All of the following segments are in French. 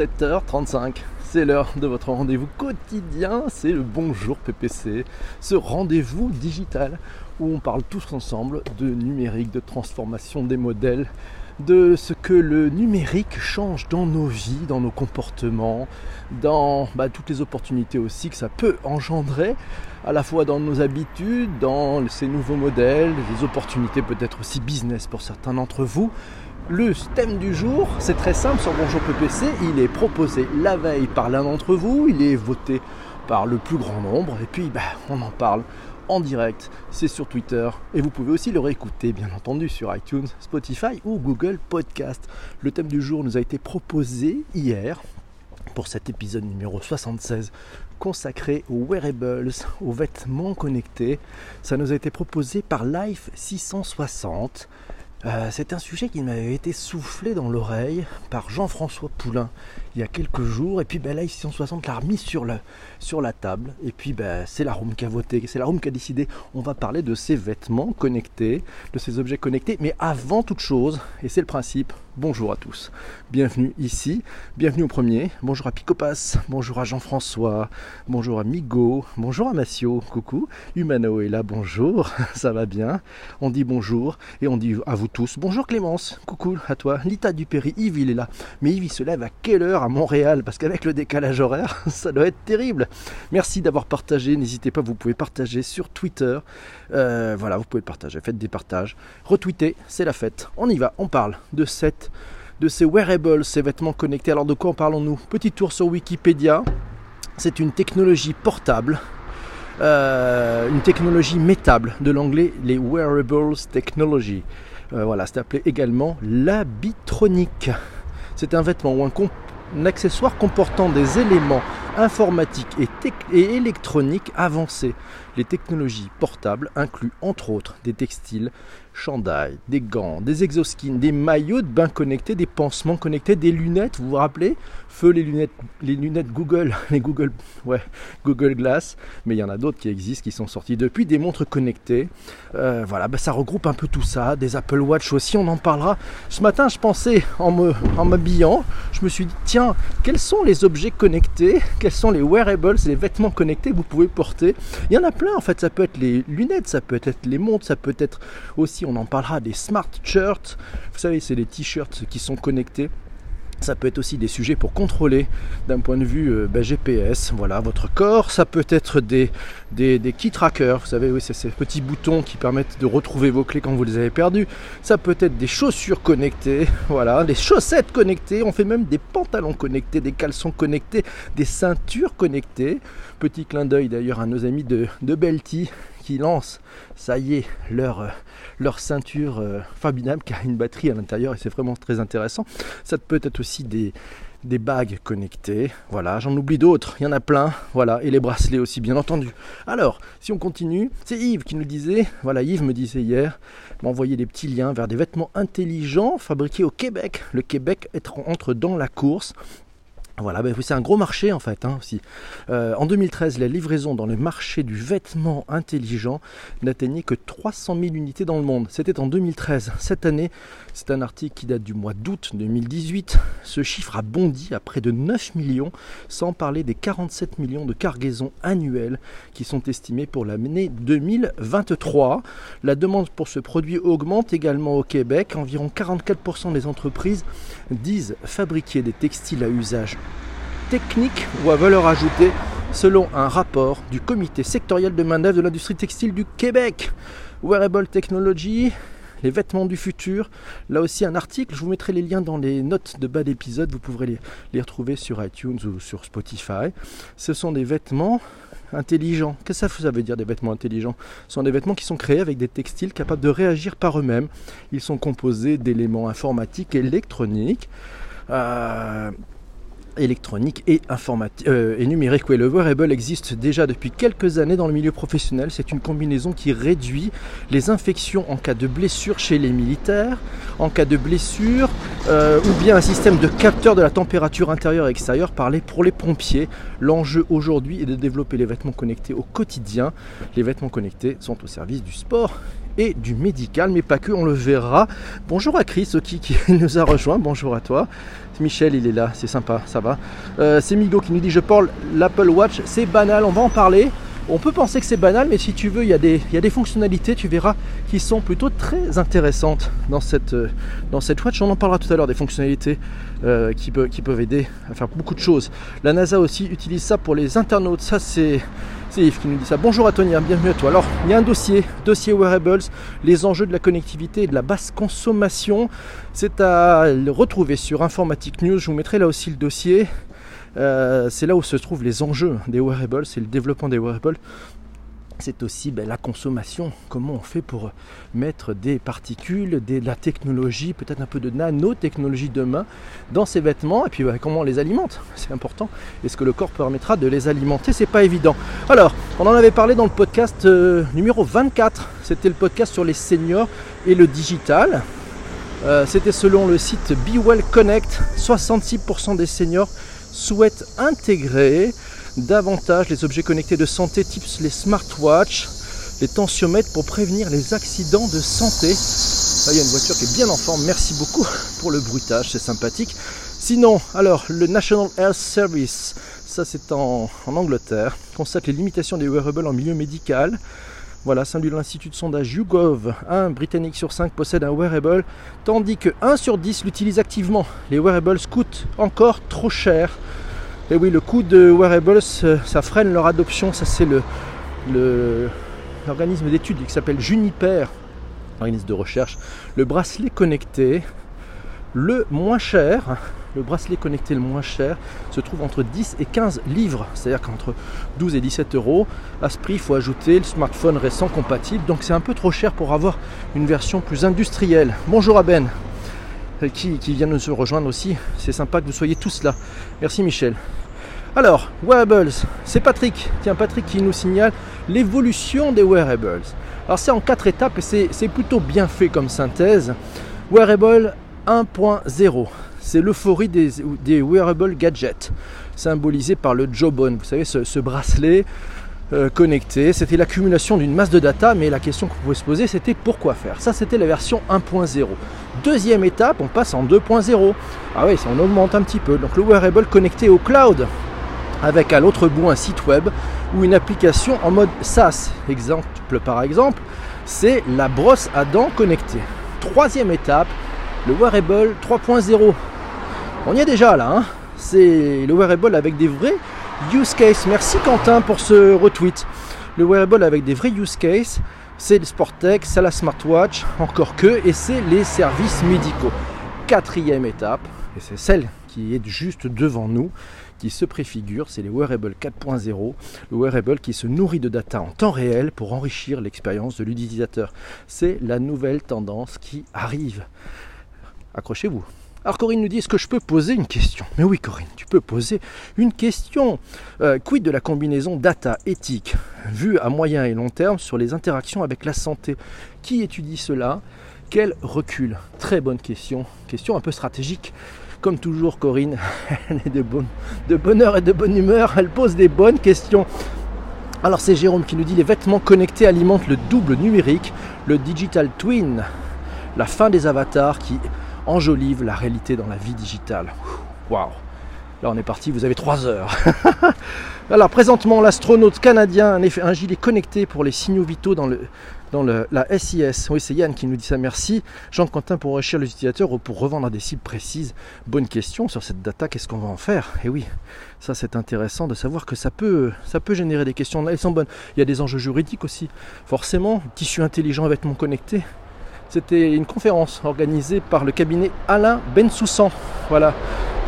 7h35, c'est l'heure de votre rendez-vous quotidien, c'est le Bonjour PPC, ce rendez-vous digital où on parle tous ensemble de numérique, de transformation des modèles, de ce que le numérique change dans nos vies, dans nos comportements, dans bah, toutes les opportunités aussi que ça peut engendrer, à la fois dans nos habitudes, dans ces nouveaux modèles, des opportunités peut-être aussi business pour certains d'entre vous. Le thème du jour, c'est très simple sur Bonjour PPC, il est proposé la veille par l'un d'entre vous, il est voté par le plus grand nombre, et puis bah, on en parle en direct, c'est sur Twitter, et vous pouvez aussi le réécouter bien entendu sur iTunes, Spotify ou Google Podcast. Le thème du jour nous a été proposé hier pour cet épisode numéro 76 consacré aux wearables, aux vêtements connectés. Ça nous a été proposé par Life 660. Euh, c'est un sujet qui m'avait été soufflé dans l'oreille par Jean-François Poulain il y a quelques jours. Et puis ben, là, 660 l'a remis sur, sur la table. Et puis ben, c'est la room qui a voté, c'est la room qui a décidé. On va parler de ces vêtements connectés, de ces objets connectés. Mais avant toute chose, et c'est le principe, bonjour à tous. Bienvenue ici, bienvenue au premier. Bonjour à Picopas, bonjour à Jean-François, bonjour à Migo, bonjour à Massio, coucou. Humano est là, bonjour, ça va bien. On dit bonjour et on dit à vous tous bonjour Clémence, coucou à toi. Lita Dupéry, Yves il est là. Mais Yves se lève à quelle heure à Montréal? Parce qu'avec le décalage horaire, ça doit être terrible. Merci d'avoir partagé, n'hésitez pas, vous pouvez partager sur Twitter. Euh, voilà, vous pouvez partager, faites des partages. Retweeter, c'est la fête. On y va, on parle de cette de ces wearables, ces vêtements connectés. Alors de quoi en parlons-nous? Petit tour sur Wikipédia. C'est une technologie portable, euh, une technologie métable, de l'anglais les wearables technology. Euh, voilà, c'est appelé également l'habitronique. C'est un vêtement ou un, accessoire comportant des éléments informatiques et électroniques avancés. Les technologies portables incluent entre autres des textiles, chandail, des gants, des exoskins, des maillots de bain connectés, des pansements connectés, des lunettes, vous vous rappelez? Feu les lunettes, les lunettes Google, les Google, ouais, Google Glass, mais il y en a d'autres qui existent, qui sont sortis depuis, des montres connectées. Euh, voilà, bah, ça regroupe un peu tout ça, des Apple Watch aussi, on en parlera. Ce matin, je pensais en me, en m'habillant, je me suis dit, tiens, quels sont les objets connectés? Quels sont les wearables, les vêtements connectés que vous pouvez porter? Il y en a plein en fait, ça peut être les lunettes, ça peut être les montres, ça peut être aussi on en parlera des smart shirts. Vous savez, c'est les t-shirts qui sont connectés. Ça peut être aussi des sujets pour contrôler d'un point de vue euh, ben, GPS, voilà, votre corps. Ça peut être des, key trackers, vous savez, oui, c'est ces petits boutons qui permettent de retrouver vos clés quand vous les avez perdues. Ça peut être des chaussures connectées, voilà, des chaussettes connectées. On fait même des pantalons connectés, des caleçons connectés, des ceintures connectées. Petit clin d'œil d'ailleurs à nos amis de, de Belty qui ça y est, leur, euh, leur ceinture euh, qui a une batterie à l'intérieur et c'est vraiment très intéressant. Ça peut être aussi des, des bagues connectées, voilà, j'en oublie d'autres, il y en a plein, voilà, et les bracelets aussi bien entendu. Alors, si on continue, c'est Yves qui nous disait, voilà, Yves me disait hier, m'envoyer des petits liens vers des vêtements intelligents fabriqués au Québec. Le Québec entre dans la course voilà, ben, c'est un gros marché en fait hein, aussi. Euh, en 2013, la livraison dans le marché du vêtement intelligent n'atteignait que 300 000 unités dans le monde. C'était en 2013. Cette année, c'est un article qui date du mois d'août 2018. Ce chiffre a bondi à près de 9 millions, sans parler des 47 millions de cargaisons annuelles qui sont estimées pour l'année 2023. La demande pour ce produit augmente également au Québec. Environ 44% des entreprises disent fabriquer des textiles à usage technique ou à valeur ajoutée selon un rapport du comité sectoriel de main-d'œuvre de l'industrie textile du Québec. Wearable Technology, les vêtements du futur. Là aussi un article, je vous mettrai les liens dans les notes de bas d'épisode, vous pourrez les, les, retrouver sur iTunes ou sur Spotify. Ce sont des vêtements intelligents. Qu'est-ce que ça veut dire des vêtements intelligents? Ce sont des vêtements qui sont créés avec des textiles capables de réagir par eux-mêmes. Ils sont composés d'éléments informatiques et électroniques. Euh, électronique et, euh, et numérique. le wearable existe déjà depuis quelques années dans le milieu professionnel. C'est une combinaison qui réduit les infections en cas de blessure chez les militaires, en cas de blessure, euh, ou bien un système de capteur de la température intérieure et extérieure parlé pour les pompiers. L'enjeu aujourd'hui est de développer les vêtements connectés au quotidien. Les vêtements connectés sont au service du sport et du médical, mais pas que, on le verra. Bonjour à Chris qui, qui nous a rejoint, bonjour à toi. Michel, il est là, c'est sympa, ça va. Euh, c'est Migo qui nous dit Je parle l'Apple Watch, c'est banal, on va en parler. On peut penser que c'est banal, mais si tu veux, il y, a des, fonctionnalités, tu verras, qui sont plutôt très intéressantes dans cette, euh, dans cette watch. On en parlera tout à l'heure des fonctionnalités euh, qui, qui, peuvent aider à faire beaucoup de choses. La NASA aussi utilise ça pour les internautes. Ça, c'est Yves qui nous dit ça. Bonjour à Tony, bienvenue à toi. Alors, il y a un dossier, dossier wearables, les enjeux de la connectivité et de la basse consommation. C'est à retrouver sur Informatique News. Je vous mettrai là aussi le dossier. Euh, c'est là où se trouvent les enjeux des wearables, c'est le développement des wearables. C'est aussi ben, la consommation, comment on fait pour mettre des particules, de la technologie, peut-être un peu de nanotechnologie demain dans ces vêtements, et puis ben, comment on les alimente, c'est important. Est-ce que le corps permettra de les alimenter? C'est pas évident. Alors, on en avait parlé dans le podcast euh, numéro 24, c'était le podcast sur les seniors et le digital. Euh, c'était selon le site BeWell Connect, 66% des seniors souhaitent intégrer davantage les objets connectés de santé type les smartwatches, les tensiomètres pour prévenir les accidents de santé. il y a une voiture qui est bien en forme, merci beaucoup pour le bruitage, c'est sympathique. Sinon, alors le National Health Service, ça c'est en, Angleterre, constate les limitations des wearables en milieu médical. Voilà, sein de l'Institut de sondage YouGov, un Britannique sur 5 possède un wearable, tandis que 1 sur 10 l'utilise activement. Les wearables coûtent encore trop cher. Et oui, le coût de wearables, euh, ça freine leur adoption. Ça, c'est le, l'organisme d'études qui s'appelle Juniper, organisme de recherche. Le bracelet connecté, le moins cher, le bracelet connecté le moins cher se trouve entre 10 et 15 livres, c'est-à-dire qu'entre 12 et 17 euros. À ce prix, il faut ajouter le smartphone récent compatible, donc c'est un peu trop cher pour avoir une version plus industrielle. Bonjour à Ben, qui, qui vient de nous rejoindre aussi. C'est sympa que vous soyez tous là. Merci Michel. Alors, wearables, c'est Patrick. Tiens, Patrick qui nous signale l'évolution des wearables. Alors, c'est en quatre étapes et c'est plutôt bien fait comme synthèse. Wearable 1.0, c'est l'euphorie des, des, wearable gadgets, symbolisé par le Jawbone. Vous savez, ce, bracelet euh, connecté. C'était l'accumulation d'une masse de data, mais la question que vous pouvez se poser, c'était pourquoi faire? Ça, c'était la version 1.0. Deuxième étape, on passe en 2.0. Ah oui, on augmente un petit peu. Donc le wearable connecté au cloud avec à l'autre bout un site web ou une application en mode SaaS. Exemple par exemple, c'est la brosse à dents connectée. Troisième étape, le wearable 3.0. On y est déjà là, hein. c'est le wearable avec des vrais use cases. Merci Quentin pour ce retweet. Le wearable avec des vrais use cases, c'est le Sportec, c'est la smartwatch, encore que, et c'est les services médicaux. Quatrième étape, et c'est celle qui est juste devant nous, qui se préfigure, c'est les wearables 4.0, le wearable qui se nourrit de data en temps réel pour enrichir l'expérience de l'utilisateur. C'est la nouvelle tendance qui arrive. Accrochez-vous. Alors Corinne nous dit, est-ce que je peux poser une question? Mais oui Corinne, tu peux poser une question. Euh, quid de la combinaison data éthique vue à moyen et long terme sur les interactions avec la santé? Qui étudie cela? Quel recul? Très bonne question. Question un peu stratégique. Comme toujours, Corinne, elle est de, bonne, de et de bonne humeur. Elle pose des bonnes questions. Alors c'est Jérôme qui nous dit les vêtements connectés alimentent le double numérique, le digital twin, la fin des avatars qui enjolive la réalité dans la vie digitale. Waouh Là on est parti, vous avez 3 heures. Alors présentement l'astronaute canadien a un gilet connecté pour les signaux vitaux dans le, dans la SIS. Oui, c'est Yann qui nous dit ça, merci. Jean-Quentin pour enrichir les utilisateurs ou pour revendre à des cibles précises? Bonne question sur cette data, qu'est-ce qu'on va en faire? Et oui, ça c'est intéressant de savoir que ça peut, ça peut générer des questions. Elles sont bonnes. Il y a des enjeux juridiques aussi. Forcément, tissu intelligent, vêtements connectés. C'était une conférence organisée par le cabinet Alain Bensoussan. Voilà.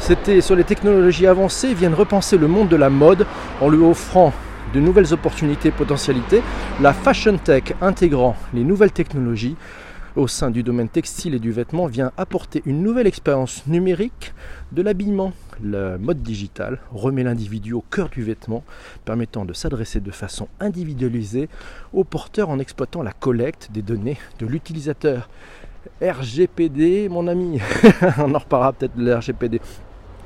C'était sur les technologies avancées, viennent repenser le monde de la mode en lui offrant de nouvelles opportunités et potentialités, la Fashion Tech intégrant les nouvelles technologies au sein du domaine textile et du vêtement vient apporter une nouvelle expérience numérique de l'habillement. Le mode digital remet l'individu au cœur du vêtement, permettant de s'adresser de façon individualisée au porteur en exploitant la collecte des données de l'utilisateur. RGPD, mon ami, on en reparlera peut-être de l'RGPD.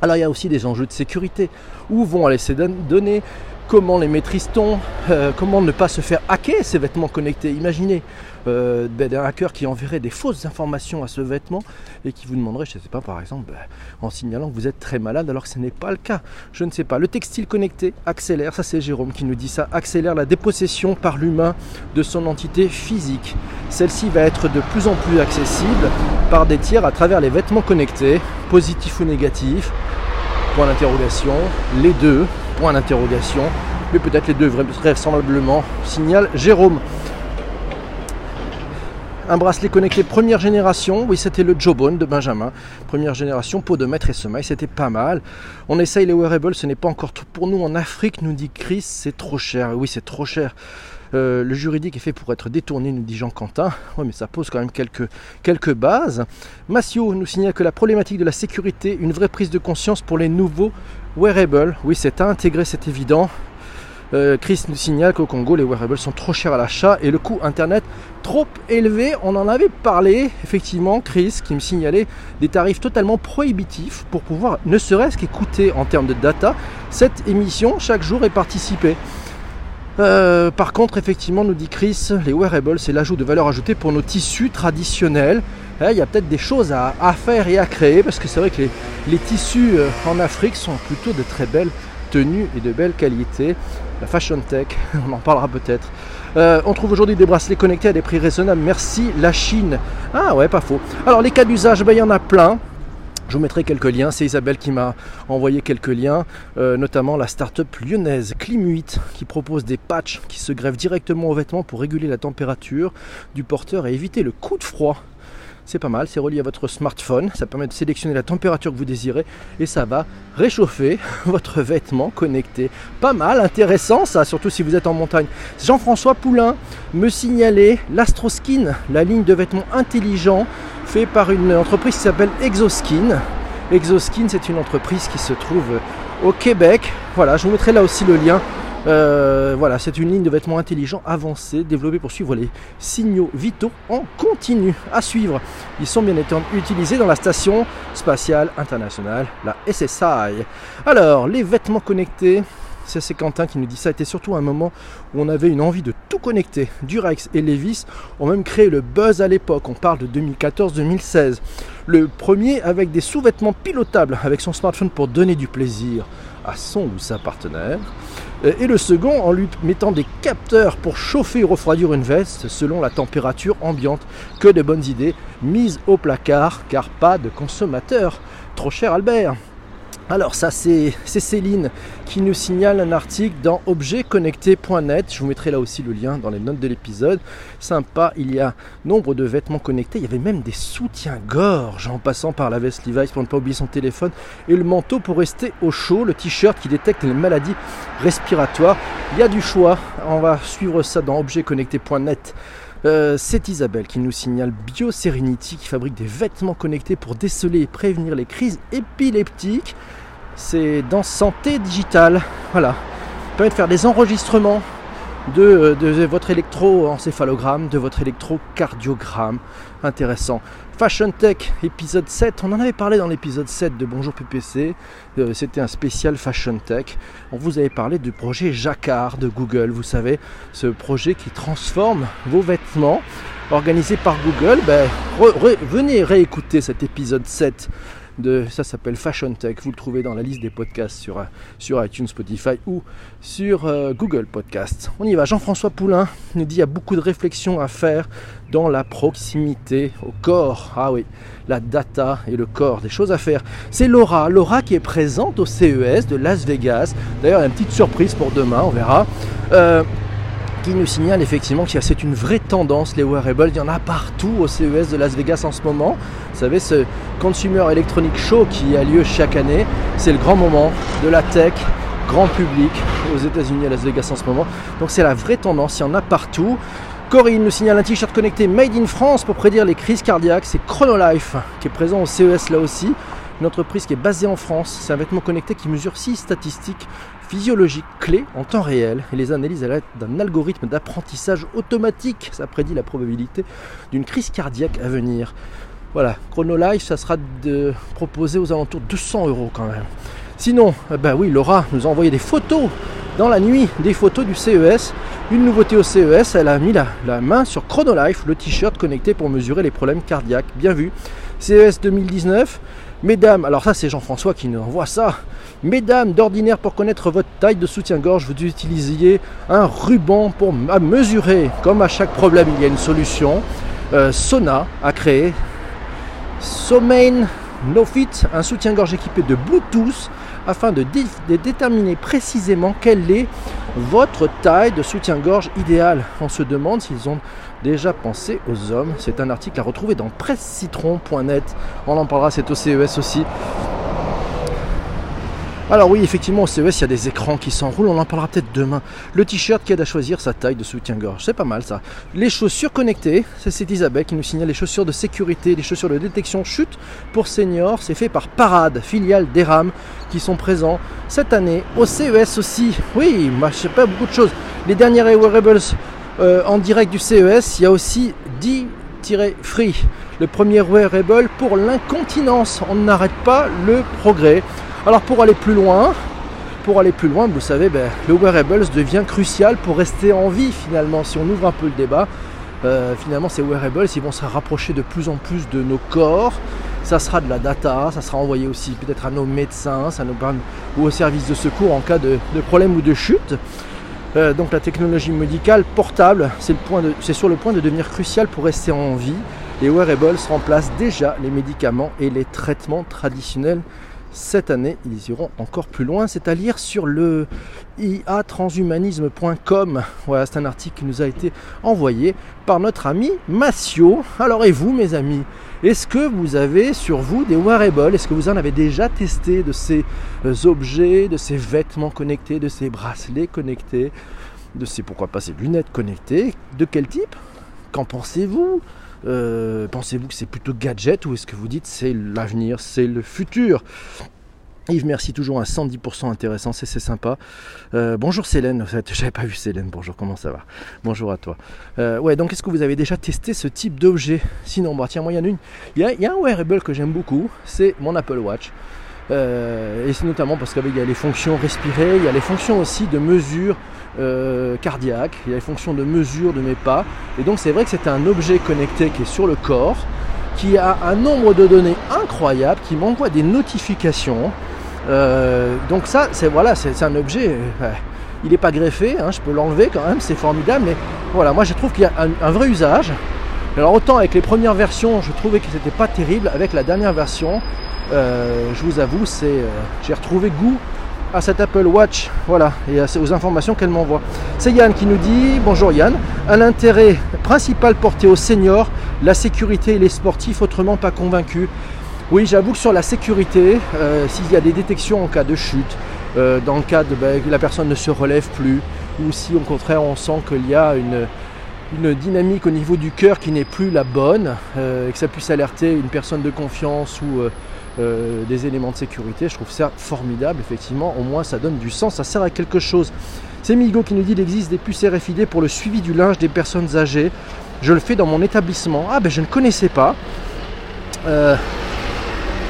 Alors il y a aussi des enjeux de sécurité. Où vont aller ces données? Comment les maîtrise-t-on? Euh, Comment ne pas se faire hacker ces vêtements connectés? Imaginez euh, ben, un hacker qui enverrait des fausses informations à ce vêtement et qui vous demanderait, je ne sais pas, par exemple, ben, en signalant que vous êtes très malade alors que ce n'est pas le cas. Je ne sais pas. Le textile connecté accélère, ça c'est Jérôme qui nous dit ça, accélère la dépossession par l'humain de son entité physique. Celle-ci va être de plus en plus accessible par des tiers à travers les vêtements connectés, positifs ou négatifs. Point d'interrogation, les deux, point d'interrogation, mais peut-être les deux vraisemblablement, signale Jérôme. Un bracelet connecté première génération, oui c'était le Jawbone de Benjamin, première génération, peau de maître et semaille, c'était pas mal. On essaye les wearables, ce n'est pas encore tout pour nous en Afrique, nous dit Chris, c'est trop cher, oui c'est trop cher. Euh, le juridique est fait pour être détourné, nous dit Jean Quentin. Oui, mais ça pose quand même quelques, quelques bases. Massio nous signale que la problématique de la sécurité, une vraie prise de conscience pour les nouveaux wearables. Oui, c'est à intégrer, c'est évident. Euh, Chris nous signale qu'au Congo, les wearables sont trop chers à l'achat et le coût internet trop élevé. On en avait parlé, effectivement, Chris qui me signalait des tarifs totalement prohibitifs pour pouvoir ne serait-ce qu'écouter en termes de data cette émission chaque jour et participer. Euh, par contre, effectivement, nous dit Chris, les wearables, c'est l'ajout de valeur ajoutée pour nos tissus traditionnels. Eh, il y a peut-être des choses à, faire et à créer, parce que c'est vrai que les, tissus euh, en Afrique sont plutôt de très belles tenues et de belle qualité. La fashion tech, on en parlera peut-être. Euh, on trouve aujourd'hui des bracelets connectés à des prix raisonnables. Merci la Chine. Ah ouais, pas faux. Alors les cas d'usage, ben, il y en a plein. Je vous mettrai quelques liens. C'est Isabelle qui m'a envoyé quelques liens, euh, notamment la start-up lyonnaise Climuit qui propose des patchs qui se greffent directement aux vêtements pour réguler la température du porteur et éviter le coup de froid. C'est pas mal, c'est relié à votre smartphone, ça permet de sélectionner la température que vous désirez et ça va réchauffer votre vêtement connecté. Pas mal, intéressant ça, surtout si vous êtes en montagne. Jean-François Poulain me signalait l'Astroskin, la ligne de vêtements intelligents fait par une entreprise qui s'appelle Exoskin. Exoskin, c'est une entreprise qui se trouve au Québec. Voilà, je vous mettrai là aussi le lien. Euh, voilà, c'est une ligne de vêtements intelligents avancés, développée pour suivre les signaux vitaux en continu. À suivre, ils sont bien utilisés dans la station spatiale internationale, la SSI. Alors, les vêtements connectés, c'est Quentin qui nous dit ça. C'était surtout un moment où on avait une envie de tout connecter. Durex et Levis ont même créé le buzz à l'époque. On parle de 2014-2016. Le premier avec des sous-vêtements pilotables avec son smartphone pour donner du plaisir à son ou sa partenaire. Et le second en lui mettant des capteurs pour chauffer ou refroidir une veste selon la température ambiante. Que de bonnes idées mises au placard car pas de consommateur. Trop cher Albert. Alors ça c'est Céline qui nous signale un article dans objetconnecté.net. Je vous mettrai là aussi le lien dans les notes de l'épisode. Sympa, il y a nombre de vêtements connectés. Il y avait même des soutiens-gorge en passant par la veste Levi's pour ne pas oublier son téléphone et le manteau pour rester au chaud, le t-shirt qui détecte les maladies respiratoires. Il y a du choix. On va suivre ça dans objetconnecté.net. Euh, c'est Isabelle qui nous signale BioSerenity qui fabrique des vêtements connectés pour déceler et prévenir les crises épileptiques. C'est dans santé digitale. Voilà. permet de faire des enregistrements de, euh, de votre électroencéphalogramme, de votre électrocardiogramme. Intéressant. Fashion Tech, épisode 7. On en avait parlé dans l'épisode 7 de Bonjour PPC. Euh, c'était un spécial Fashion Tech. On vous avait parlé du projet Jacquard de Google. Vous savez, ce projet qui transforme vos vêtements organisé par Google. Ben, venez réécouter cet épisode 7 ça s'appelle Fashion Tech. Vous le trouvez dans la liste des podcasts sur, sur iTunes, Spotify ou sur euh, Google Podcasts. On y va. Jean-François Poulain nous dit qu'il y a beaucoup de réflexions à faire dans la proximité au corps. Ah oui, la data et le corps, des choses à faire. C'est Laura, Laura qui est présente au CES de Las Vegas. D'ailleurs, il y a une petite surprise pour demain, on verra. Euh, qui nous signale effectivement que c'est une vraie tendance, les wearables. Il y en a partout au CES de Las Vegas en ce moment. Vous savez, ce Consumer Electronic Show qui a lieu chaque année, c'est le grand moment de la tech, grand public aux États-Unis à Las Vegas en ce moment. Donc c'est la vraie tendance, il y en a partout. Corinne nous signale un t-shirt connecté Made in France pour prédire les crises cardiaques. C'est Chronolife qui est présent au CES là aussi. Une entreprise qui est basée en France. C'est un vêtement connecté qui mesure six statistiques physiologique clé en temps réel et les analyses à l'aide d'un algorithme d'apprentissage automatique. Ça prédit la probabilité d'une crise cardiaque à venir. Voilà, ChronoLife, ça sera de proposer aux alentours de 200 euros quand même. Sinon, bah oui, Laura nous a envoyé des photos dans la nuit des photos du CES. Une nouveauté au CES, elle a mis la, la main sur Chronolife, le t-shirt connecté pour mesurer les problèmes cardiaques. Bien vu. CES 2019. Mesdames, alors ça c'est Jean-François qui nous envoie ça. Mesdames, d'ordinaire pour connaître votre taille de soutien-gorge, vous utilisiez un ruban pour mesurer. Comme à chaque problème, il y a une solution. Euh, Sona a créé Somain NoFit, un soutien-gorge équipé de Bluetooth afin de, déterminer précisément quelle est votre taille de soutien-gorge idéale. On se demande s'ils ont déjà pensé aux hommes. C'est un article à retrouver dans pressecitron.net. On en parlera, c'est au CES aussi. Alors oui, effectivement, au CES, il y a des écrans qui s'enroulent, on en parlera peut-être demain. Le t-shirt qui aide à choisir sa taille de soutien-gorge, c'est pas mal ça. Les chaussures connectées, c'est Isabelle qui nous signale les chaussures de sécurité, les chaussures de détection chute pour seniors, c'est fait par Parade, filiale d'Eram, qui sont présents cette année au CES aussi. Oui, moi je sais pas beaucoup de choses. Les dernières wearables euh, en direct du CES, il y a aussi D-Free, le premier wearable pour l'incontinence. On n'arrête pas le progrès. Alors pour aller plus loin, pour aller plus loin, vous savez, ben, le wearables devient crucial pour rester en vie finalement. Si on ouvre un peu le débat, euh, finalement ces wearables, ils vont se rapprocher de plus en plus de nos corps. Ça sera de la data, ça sera envoyé aussi peut-être à nos médecins, ça nous ou au service de secours en cas de, problème ou de chute. Euh, donc la technologie médicale portable, c'est sur le point de devenir crucial pour rester en vie. Les wearables remplacent déjà les médicaments et les traitements traditionnels cette année, ils iront encore plus loin, c'est à lire sur le iatranshumanisme.com. Voilà, c'est un article qui nous a été envoyé par notre ami Massio. Alors et vous mes amis, est-ce que vous avez sur vous des wearables? Est-ce que vous en avez déjà testé de ces euh, objets, de ces vêtements connectés, de ces bracelets connectés, de ces pourquoi pas ces lunettes connectées? De quel type? Qu'en pensez-vous? Euh, pensez-vous que c'est plutôt gadget ou est-ce que vous dites c'est l'avenir, c'est le futur? Yves, merci toujours à 110% intéressant, c'est sympa. Euh, bonjour Célène, j'avais pas vu Célène, bonjour, comment ça va? Bonjour à toi. Euh, ouais, donc est-ce que vous avez déjà testé ce type d'objet? Sinon, bah, tiens, moi il y en a une. Il y a, un wearable que j'aime beaucoup, c'est mon Apple Watch. et c'est notamment parce qu'il y a les fonctions respirer, il y a les fonctions aussi de mesure euh, cardiaque, il y a les fonctions de mesure de mes pas. Et donc c'est vrai que c'est un objet connecté qui est sur le corps, qui a un nombre de données incroyable, qui m'envoie des notifications. Euh, donc ça, c'est voilà, c'est un objet. Euh, il n'est pas greffé, hein, je peux l'enlever quand même, c'est formidable. Mais voilà, moi je trouve qu'il y a un, vrai usage. Alors autant avec les premières versions, je trouvais que c'était pas terrible. Avec la dernière version, je vous avoue, c'est j'ai retrouvé goût à cette Apple Watch, voilà, et aux informations qu'elle m'envoie. C'est Yann qui nous dit, bonjour Yann, un intérêt principal porté aux seniors, la sécurité et les sportifs autrement pas convaincus. Oui, j'avoue que sur la sécurité, euh, s'il y a des détections en cas de chute, euh, dans le cas de ben, la personne ne se relève plus, ou si au contraire on sent qu'il y a une, une dynamique au niveau du cœur qui n'est plus la bonne, euh, et que ça puisse alerter une personne de confiance ou euh, des éléments de sécurité. Je trouve ça formidable, effectivement. Au moins, ça donne du sens, ça sert à quelque chose. C'est Migo qui nous dit qu'il existe des puces RFID pour le suivi du linge des personnes âgées. Je le fais dans mon établissement. Ah ben je ne connaissais pas. Euh,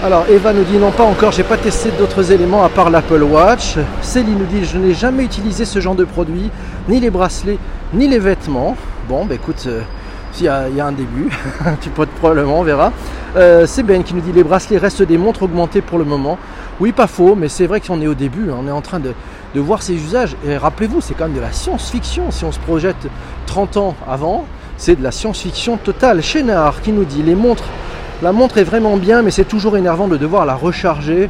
alors Eva nous dit non pas encore, j'ai pas testé d'autres éléments à part l'Apple Watch. Céline nous dit je n'ai jamais utilisé ce genre de produit, ni les bracelets, ni les vêtements. Bon ben écoute, euh, il y, a, un début, tu peux probablement, on verra. Euh, c'est Ben qui nous dit les bracelets restent des montres augmentées pour le moment. Oui, pas faux, mais c'est vrai qu'on est au début, hein. on est en train de, voir ces usages. Et rappelez-vous, c'est quand même de la science-fiction. Si on se projette 30 ans avant, c'est de la science-fiction totale. Chénard qui nous dit les montres, la montre est vraiment bien, mais c'est toujours énervant de devoir la recharger.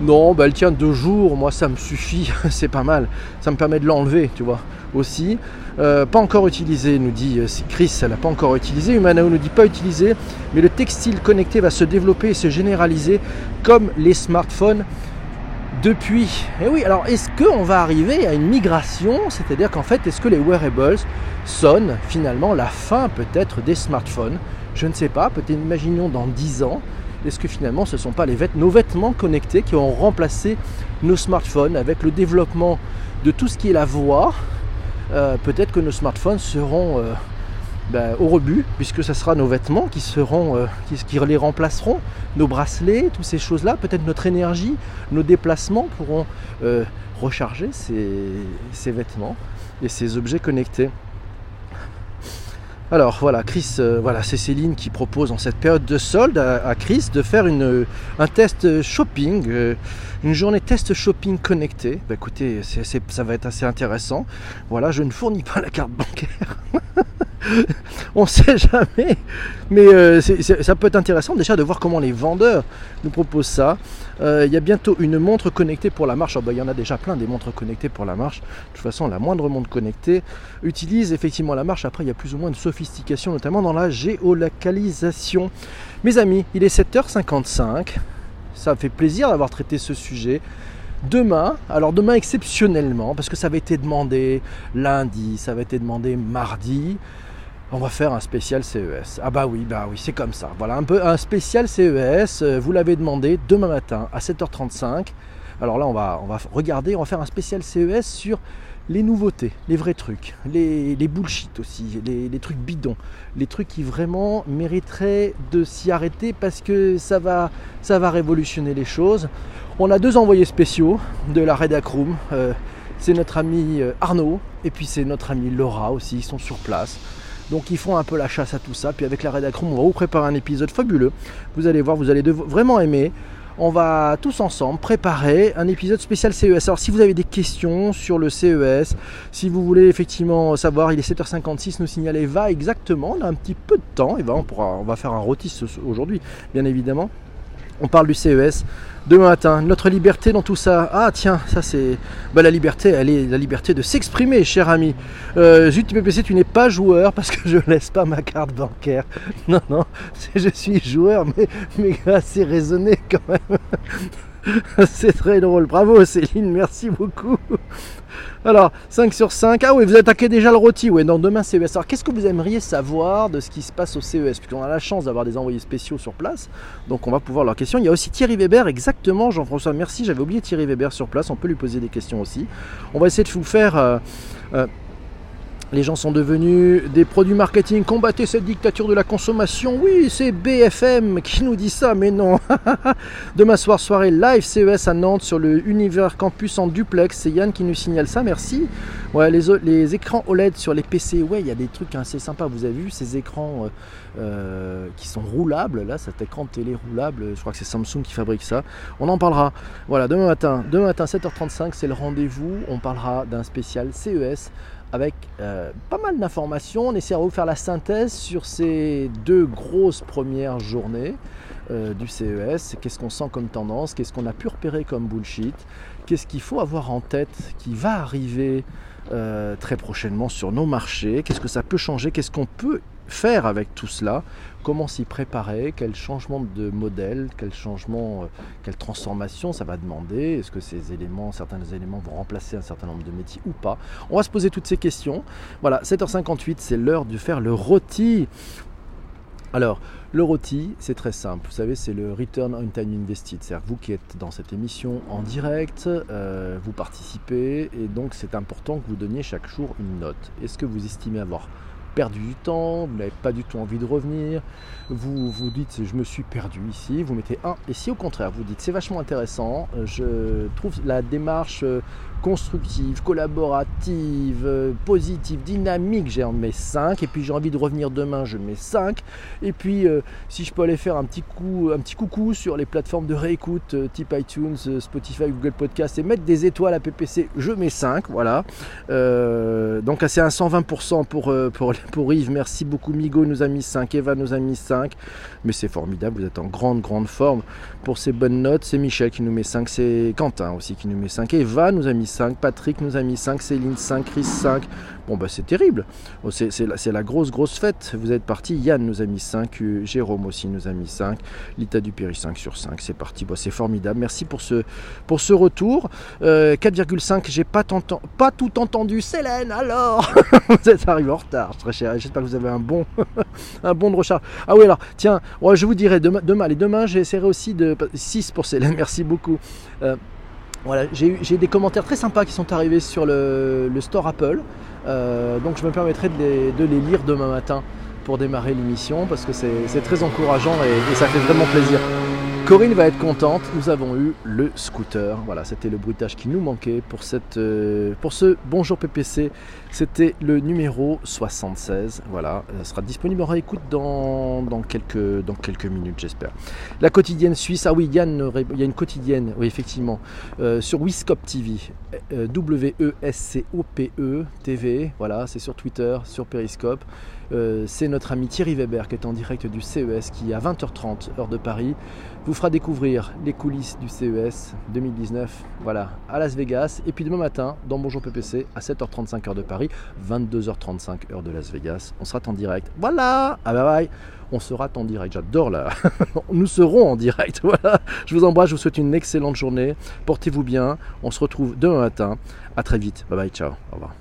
Non, bah, elle tient deux jours, moi ça me suffit, c'est pas mal. Ça me permet de l'enlever, tu vois, aussi. Euh, pas encore utilisé, nous dit euh, Chris, elle n'a pas encore utilisé. Humanao nous dit pas utilisé, mais le textile connecté va se développer et se généraliser comme les smartphones depuis. Et eh oui, alors est-ce qu'on va arriver à une migration? C'est-à-dire qu'en fait, est-ce que les wearables sonnent finalement la fin peut-être des smartphones? Je ne sais pas, peut-être imaginons dans 10 ans. Est-ce que finalement ce ne sont pas les nos vêtements connectés qui ont remplacé nos smartphones avec le développement de tout ce qui est la voix, euh, peut-être que nos smartphones seront euh, ben, au rebut, puisque ce sera nos vêtements qui seront, euh, qui, les remplaceront, nos bracelets, toutes ces choses-là, peut-être notre énergie, nos déplacements pourront recharger ces, vêtements et ces objets connectés. Alors voilà, Chris, euh, voilà, c'est Céline qui propose en cette période de solde à, Chris de faire une, un test shopping, euh, une journée test shopping connecté. Bah, écoutez, ça va être assez intéressant. Voilà, je ne fournis pas la carte bancaire. on sait jamais. Mais euh, ça peut être intéressant déjà de voir comment les vendeurs nous proposent ça. Euh, il y a bientôt une montre connectée pour la marche. Oh, bah, il y en a déjà plein des montres connectées pour la marche. De toute façon, la moindre montre connectée utilise effectivement la marche. Après, il y a plus ou moins de sophistication, notamment dans la géolocalisation. Mes amis, il est 7h55. Ça fait plaisir d'avoir traité ce sujet. Demain, alors demain exceptionnellement, parce que ça avait été demandé lundi, ça avait été demandé mardi, on va faire un spécial CES. Ah bah oui, bah oui, c'est comme ça. Voilà, un peu un spécial CES, euh, vous l'avez demandé demain matin à 7h35. Alors là, on va, on va regarder, on va faire un spécial CES sur les nouveautés, les vrais trucs, les, les bullshit aussi, les, trucs bidons, les trucs qui vraiment mériteraient de s'y arrêter parce que ça va, révolutionner les choses. On a deux envoyés spéciaux de la Redacroom. Euh, c'est notre ami euh, Arnaud et puis c'est notre ami Laura aussi, ils sont sur place. Donc ils font un peu la chasse à tout ça. Puis avec la Redacroom, on va vous préparer un épisode fabuleux. Vous allez voir, vous allez vraiment aimer. On va tous ensemble préparer un épisode spécial CES. Alors si vous avez des questions sur le CES, si vous voulez effectivement savoir, il est 7h56, nous signaler va exactement, on a un petit peu de temps, et ben on, pourra, on va faire un rotis aujourd'hui, bien évidemment. On parle du CES demain matin. Notre liberté dans tout ça. Ah tiens, ça c'est. Bah, la liberté, elle est la liberté de s'exprimer, cher ami. Euh, PPC, tu n'es pas joueur parce que je laisse pas ma carte bancaire. Non, non, je suis joueur, mais, mais assez raisonné quand même. c'est très drôle. Bravo Céline, merci beaucoup. Alors, 5 sur 5. Ah oui, vous attaquez déjà le rôti. Ouais, non, demain CES. Alors, qu'est-ce que vous aimeriez savoir de ce qui se passe au CES Puisqu'on a la chance d'avoir des envoyés spéciaux sur place. Donc, on va pouvoir leur question. Il y a aussi Thierry Weber, exactement, Jean-François. Merci, j'avais oublié Thierry Weber sur place. On peut lui poser des questions aussi. On va essayer de vous faire. Euh, euh, les gens sont devenus des produits marketing. Combattez cette dictature de la consommation. Oui, c'est BFM qui nous dit ça, mais non. Demain soir, soirée live CES à Nantes sur le Univers Campus en duplex. C'est Yann qui nous signale ça, merci. Ouais, les, les écrans OLED sur les PC, ouais, il y a des trucs assez sympas. Vous avez vu ces écrans euh, euh, qui sont roulables, là, cet écran télé roulable, je crois que c'est Samsung qui fabrique ça. On en parlera. Voilà, demain matin, demain matin 7h35, c'est le rendez-vous. On parlera d'un spécial CES avec euh, pas mal d'informations. On essaiera de vous faire la synthèse sur ces deux grosses premières journées euh, du CES. Qu'est-ce qu'on sent comme tendance? Qu'est-ce qu'on a pu repérer comme bullshit? Qu'est-ce qu'il faut avoir en tête qui va arriver euh, très prochainement sur nos marchés? Qu'est-ce que ça peut changer? Qu'est-ce qu'on peut faire avec tout cela comment s'y préparer, quel changement de modèle, quel changement, euh, quelle transformation ça va demander, est-ce que ces éléments, certains éléments vont remplacer un certain nombre de métiers ou pas. On va se poser toutes ces questions. Voilà, 7h58, c'est l'heure de faire le rôti. Alors, le rôti, c'est très simple. Vous savez, c'est le return on time invested. C'est-à-dire vous qui êtes dans cette émission en direct, euh, vous participez et donc c'est important que vous donniez chaque jour une note. Est-ce que vous estimez avoir perdu du temps, vous n'avez pas du tout envie de revenir, vous vous dites je me suis perdu ici, vous mettez 1. Et si au contraire vous dites c'est vachement intéressant, je trouve la démarche constructive, collaborative, positive, dynamique, j'ai mets 5. Et puis j'ai envie de revenir demain, je mets 5. Et puis euh, si je peux aller faire un petit, coup, un petit coucou sur les plateformes de réécoute euh, type iTunes, euh, Spotify, Google Podcast et mettre des étoiles à PPC, je mets 5. Voilà. donc c'est un 120% pour, pour, pour Yves. Merci beaucoup. Migo nous a mis 5. Eva nous a mis 5. Mais c'est formidable, vous êtes en grande, grande forme pour ces bonnes notes. C'est Michel qui nous met 5. C'est Quentin aussi qui nous met 5. Eva nous a mis 5, Patrick nous a mis 5, Céline 5, Chris 5. Bon bah c'est terrible, oh, c'est la, la, grosse grosse fête. Vous êtes parti, Yann nous a mis 5, euh, Jérôme aussi nous a mis 5, Lita Dupéry 5 sur 5, c'est parti, bon, c'est formidable. Merci pour ce, pour retour. 4,5, euh, j'ai pas, pas tout entendu. Célène, alors Vous êtes arrivé en retard, très cher. J'espère que vous avez un bon, un bon de recharge. Ah oui alors, tiens, je vous dirai demain, demain, allez, demain j'essaierai aussi de... 6 pour Célène, merci beaucoup. Euh, Voilà, j'ai des commentaires très sympas qui sont arrivés sur le, store Apple. Euh, donc je me permettrai de les, lire demain matin pour démarrer l'émission parce que c'est très encourageant et ça fait vraiment plaisir. Corinne va être contente, nous avons eu le scooter. Voilà, c'était le bruitage qui nous manquait pour, cette, euh, pour ce Bonjour PPC. C'était le numéro 76. Voilà, ça sera disponible en réécoute dans, dans, quelques, dans quelques minutes, j'espère. La quotidienne suisse, ah oui, Yann, il y a une quotidienne, oui, effectivement, euh, sur Wiscop TV, euh, W-E-S-C-O-P-E TV. Voilà, c'est sur Twitter, sur Periscope. C'est notre ami Thierry Weber qui est en direct du CES qui, à 20h30, heure de Paris, vous fera découvrir les coulisses du CES 2019 voilà, à Las Vegas. Et puis demain matin, dans Bonjour PPC, à 7h35 heure de Paris, 22h35 heure de Las Vegas, on sera en direct. Voilà Ah bye bye On sera en direct, j'adore là Nous serons en direct, voilà Je vous embrasse, je vous souhaite une excellente journée. Portez-vous bien, on se retrouve demain matin. À très vite, bye bye, ciao, au revoir.